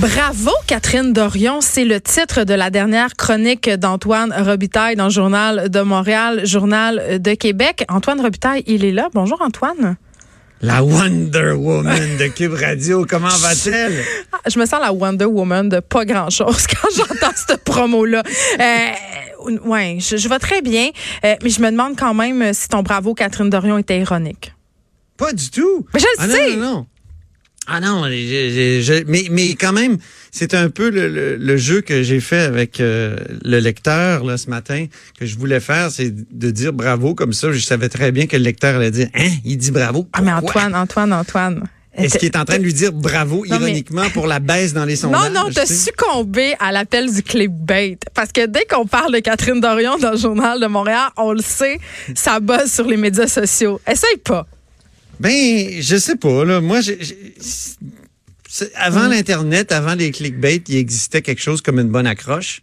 Bravo, Catherine Dorion. C'est le titre de la dernière chronique d'Antoine Robitaille dans le Journal de Montréal, Journal de Québec. Antoine Robitaille, il est là. Bonjour, Antoine. La Wonder Woman de Cube Radio, comment va-t-elle? Je me sens la Wonder Woman de pas grand-chose quand j'entends cette promo-là. Euh, ouais, je, je vais très bien, euh, mais je me demande quand même si ton bravo, Catherine Dorion, était ironique. Pas du tout. Mais je le ah, sais. Non, non, non. Ah non, je- je- je- mais, mais quand même, c'est un peu le, le- le jeu que j'ai fait avec euh, le lecteur là, ce matin, que je voulais faire, c'est de dire bravo comme ça. Je savais très bien que le lecteur allait dire, hein, il dit bravo. Ah, mais? Antoine, Antoine, Antoine. Est-ce qu'il est en train de lui dire bravo Non, mais- ironiquement pour la baisse dans les Non, sondages? non, t'as tu sais? succombé à l'appel du clickbait. Parce que dès qu'on parle de Catherine Dorion dans le Journal de Montréal, on le sait, ça buzz sur les médias sociaux. Essaye pas. Ben, je sais pas. Là. Moi, j'ai- avant Mm. l'Internet, avant les clickbait, il existait quelque chose comme une bonne accroche.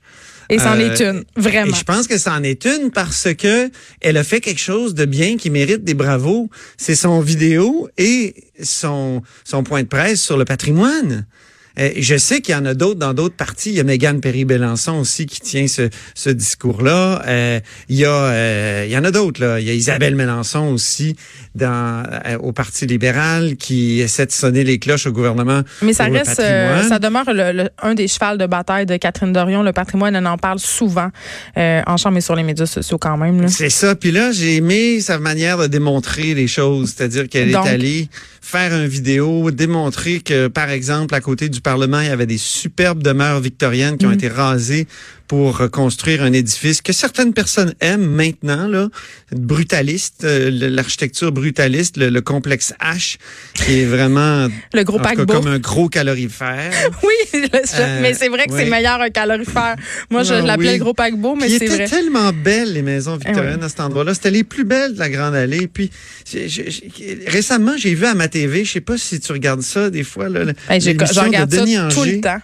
Et c'en Euh, est une, vraiment. Et je pense que c'en est une parce que elle a fait quelque chose de bien qui mérite des bravos. C'est son vidéo et son, son point de presse sur le patrimoine. Euh, je sais qu'il y en a d'autres dans d'autres partis. Il y a Mégane Perry-Bélançon aussi qui tient ce, ce discours-là. Euh, il y a, euh, il y en a d'autres là. Il y a Isabelle Mélenchon aussi dans euh, au Parti libéral qui essaie de sonner les cloches au gouvernement. Mais ça reste, euh, ça demeure le- le- un des chevals de bataille de Catherine Dorion. Le patrimoine, elle en parle souvent euh, en chambre et sur les médias sociaux quand même. là. C'est ça. Puis là, j'ai aimé sa manière de démontrer les choses. C'est-à-dire qu'elle est allée faire une vidéo, démontrer que, par exemple, à côté du Parlement, il y avait des superbes demeures victoriennes qui ont Mm. été rasées pour reconstruire un édifice que certaines personnes aiment maintenant, là, brutaliste, euh, l'architecture brutaliste, le, le complexe H, qui est vraiment Le gros paquebot. comme un gros calorifère. Oui, Euh, mais c'est vrai que c'est ouais. meilleur un calorifère. Moi, je Ah, l'appelais oui. le gros paquebot, mais c'est vrai. tellement belles, les maisons victoriennes Eh à cet endroit-là. C'était les plus belles de la Grande Allée. Puis, récemment, j'ai vu à ma TV, je sais pas si tu regardes ça des fois, là, Hey, je l'émission de regarde ça Denis tout le temps.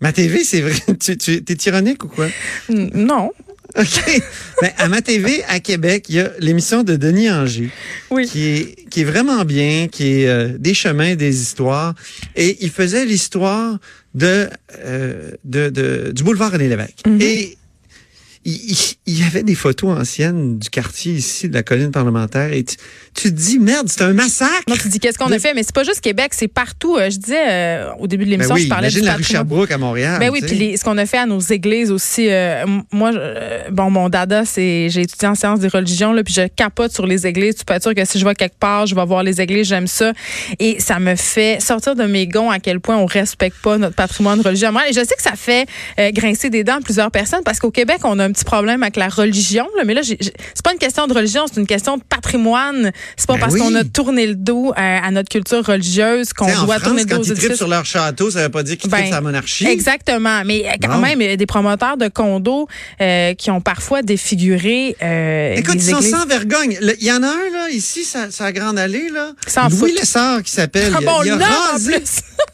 Ma TV, c'est vrai. Tu, tu es ironique ou quoi? Non. OK. Ben, à ma TV, à Québec, il y a l'émission de Denis Anger Oui. qui est, qui est vraiment bien, qui est euh, des chemins, des histoires. Et il faisait l'histoire de, euh, de, de- du boulevard René Lévesque. Mhm. Et il, y avait des photos anciennes du quartier ici, de la colline parlementaire. Et tu, tu te dis, merde, c'est un massacre. Non, tu dis qu'est-ce qu'on a fait, mais c'est pas juste Québec, c'est partout. Euh, je disais euh, au début de Ben l'émission, oui, je parlais imagine du la rue. Sherbrooke à Montréal. Ben oui, puis les- ce qu'on a fait à nos églises aussi. euh, moi, euh, bon, mon dada, c'est j'ai étudié en sciences des religions, là, puis je capote sur les églises. Tu peux être sûr que si je vais quelque part, je vais voir les églises, j'aime ça. Et ça me fait sortir de mes gonds à quel point on respecte pas notre patrimoine religieux. Et je sais que ça fait euh, grincer des dents à plusieurs personnes parce qu'au Québec, on a un petit problème avec la religion. Là, mais là, c'est pas une question de religion, c'est une question de patrimoine. C'est pas Ben parce oui. qu'on a tourné le dos à notre culture religieuse qu'on en doit France, tourner le dos quand aux ils sur leur château, ça veut pas dire qu'ils Ben, la monarchie. Exactement. Mais euh, quand même, il y a des promoteurs de condos euh, qui ont parfois défiguré euh, Écoute, des ils sont sans vergogne. Il y en a un, là, ici, sa, sa grande allée, là. S'en Louis. Lessard, qui s'appelle. Ah Il a- bon, il a en rasé-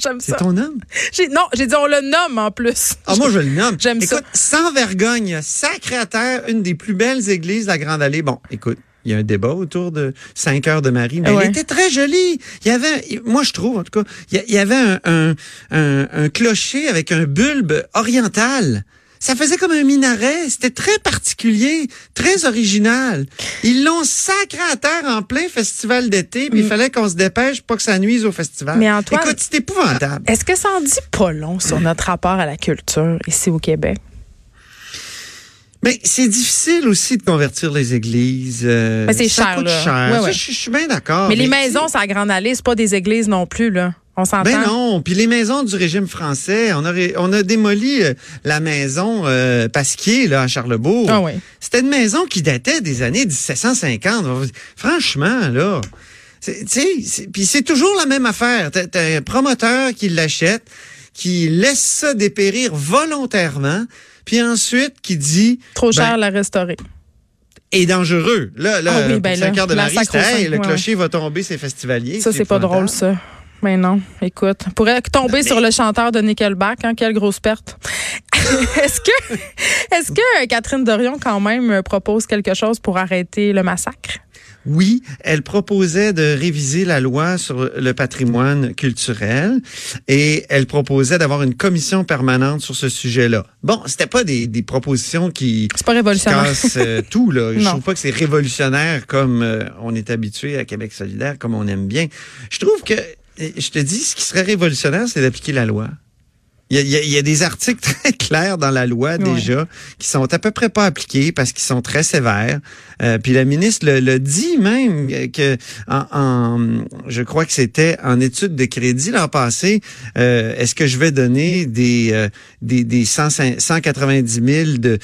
J'aime C'est ça. ton homme? J'ai- Non, j'ai dit on le nomme en plus. Ah, moi, je le nomme. J'aime ça. Écoute, sans vergogne, sacré à terre, une des plus belles églises de la Grande Allée. Bon, écoute. Il y a un débat autour de 5 heures de Marie, mais Ouais. elle était très jolie. Il y avait, moi je trouve en tout cas, il y a- il y avait un, un, un, un clocher avec un bulbe oriental. Ça faisait comme un minaret. C'était très particulier, très original. Ils l'ont sacré à terre en plein festival d'été, puis il fallait qu'on se dépêche pour pas que ça nuise au festival. Mm. Mais Antoine- Écoute, c'est épouvantable. Est-ce que ça en dit pas long sur notre rapport à la culture ici au Québec? Mais c'est difficile aussi de convertir les églises. euh, Mais c'est ça cher, là. cher. Ouais, Ça, je, je suis bien d'accord. mais les maisons, c'est la Grande Allée, c'est pas des églises non plus, là. On s'entend? Ben non, puis les maisons du régime français, on a, ré- on a démoli euh, la maison euh, Pasquier là, à Charlebourg. Ah oui. C'était une maison qui datait des années 1750. Franchement, là, puis c'est toujours la même affaire. T'as un promoteur qui l'achète, qui laisse ça dépérir volontairement, puis ensuite qui dit Trop ben, cher à la restaurer. est dangereux. Là, là, Ah oui, ben là, de la Marie, hey, le ouais, clocher va tomber, c'est festivalier. Ça, c'est pas drôle, ça. Mais non, écoute, pourrait tomber sur le chanteur de Nickelback, hein, quelle grosse perte. est-ce que, est-ce que Catherine Dorion quand même propose quelque chose pour arrêter le massacre? Oui, elle proposait de réviser la loi sur le patrimoine culturel et elle proposait d'avoir une commission permanente sur ce sujet-là. Bon, c'était pas des, des propositions qui, C'est pas révolutionnaire. cassent euh, tout là. Je Non. trouve pas que c'est révolutionnaire comme euh, on est habitué à Québec solidaire, comme on aime bien. Je trouve que euh, je te dis, ce qui serait révolutionnaire, c'est d'appliquer la loi. Il y, a, y y des articles très clairs dans la loi Ouais. déjà qui sont à peu près pas appliqués parce qu'ils sont très sévères. Euh, puis la ministre le, le dit même que en, en- je crois que c'était en étude de crédit l'an passé. euh, Est-ce que je vais donner des euh, des, des 100 190 000 de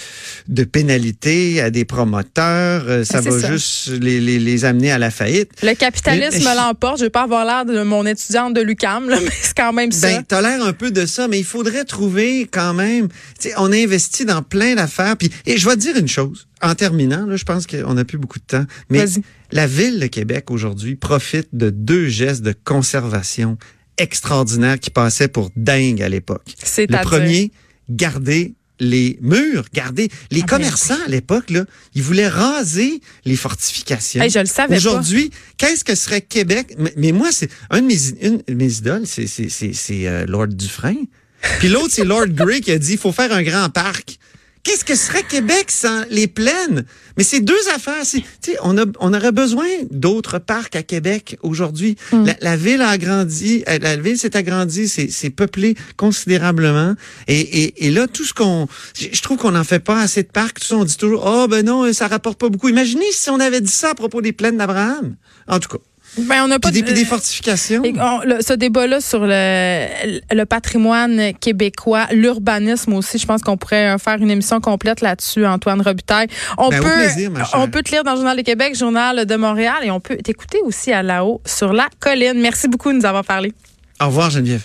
de pénalités à des promoteurs? Euh, Ça Ben, va ça. juste les, les, les amener à la faillite. Le capitalisme l'emporte. Je vais pas avoir l'air de mon étudiante de l'UCAM, là, mais c'est quand même ça. Ben, t'as l'air un peu de ça, mais il faudrait trouver quand même. Tu sais, on a investi dans plein d'affaires. Puis, et je vais te dire une chose. En terminant, là, je pense qu'on n'a plus beaucoup de temps. Mais la ville de Québec aujourd'hui profite de deux gestes de conservation extraordinaires qui passaient pour dingue à l'époque. Le premier, garder les murs, garder les Ah commerçants à l'époque là, ils voulaient raser les fortifications. Hey, je le savais. Aujourd'hui, qu'est-ce que serait Québec? Mais, mais moi, c'est un de mes une de mes idoles, c'est c'est c'est c'est euh, Lord Dufresne. Puis l'autre, c'est Lord Grey qui a dit il faut faire un grand parc. Qu'est-ce que serait Québec sans les plaines? Mais c'est deux affaires. C'est, tu sais, on, a, on aurait besoin d'autres parcs à Québec aujourd'hui. Hmm. La, la ville a agrandi, euh, la ville s'est agrandie, c'est, peuplé considérablement. Et, et, et là, tout ce qu'on, je je trouve qu'on n'en fait pas assez de parcs. Tout ça, on dit toujours, oh ben non, ça rapporte pas beaucoup. Imaginez si on avait dit ça à propos des plaines d'Abraham. En tout cas, Ben, on n'a pas puis des, de- des fortifications. Et on- le- ce débat-là sur le, le patrimoine québécois, l'urbanisme aussi, je pense qu'on pourrait euh, faire une émission complète là-dessus, Antoine Robitaille. On Ben, au peut, plaisir, ma chère. on peut te lire dans le Journal de Québec, Journal de Montréal, et on peut t'écouter aussi à là-haut sur la colline. Merci beaucoup de nous avoir parlé. Au revoir, Geneviève.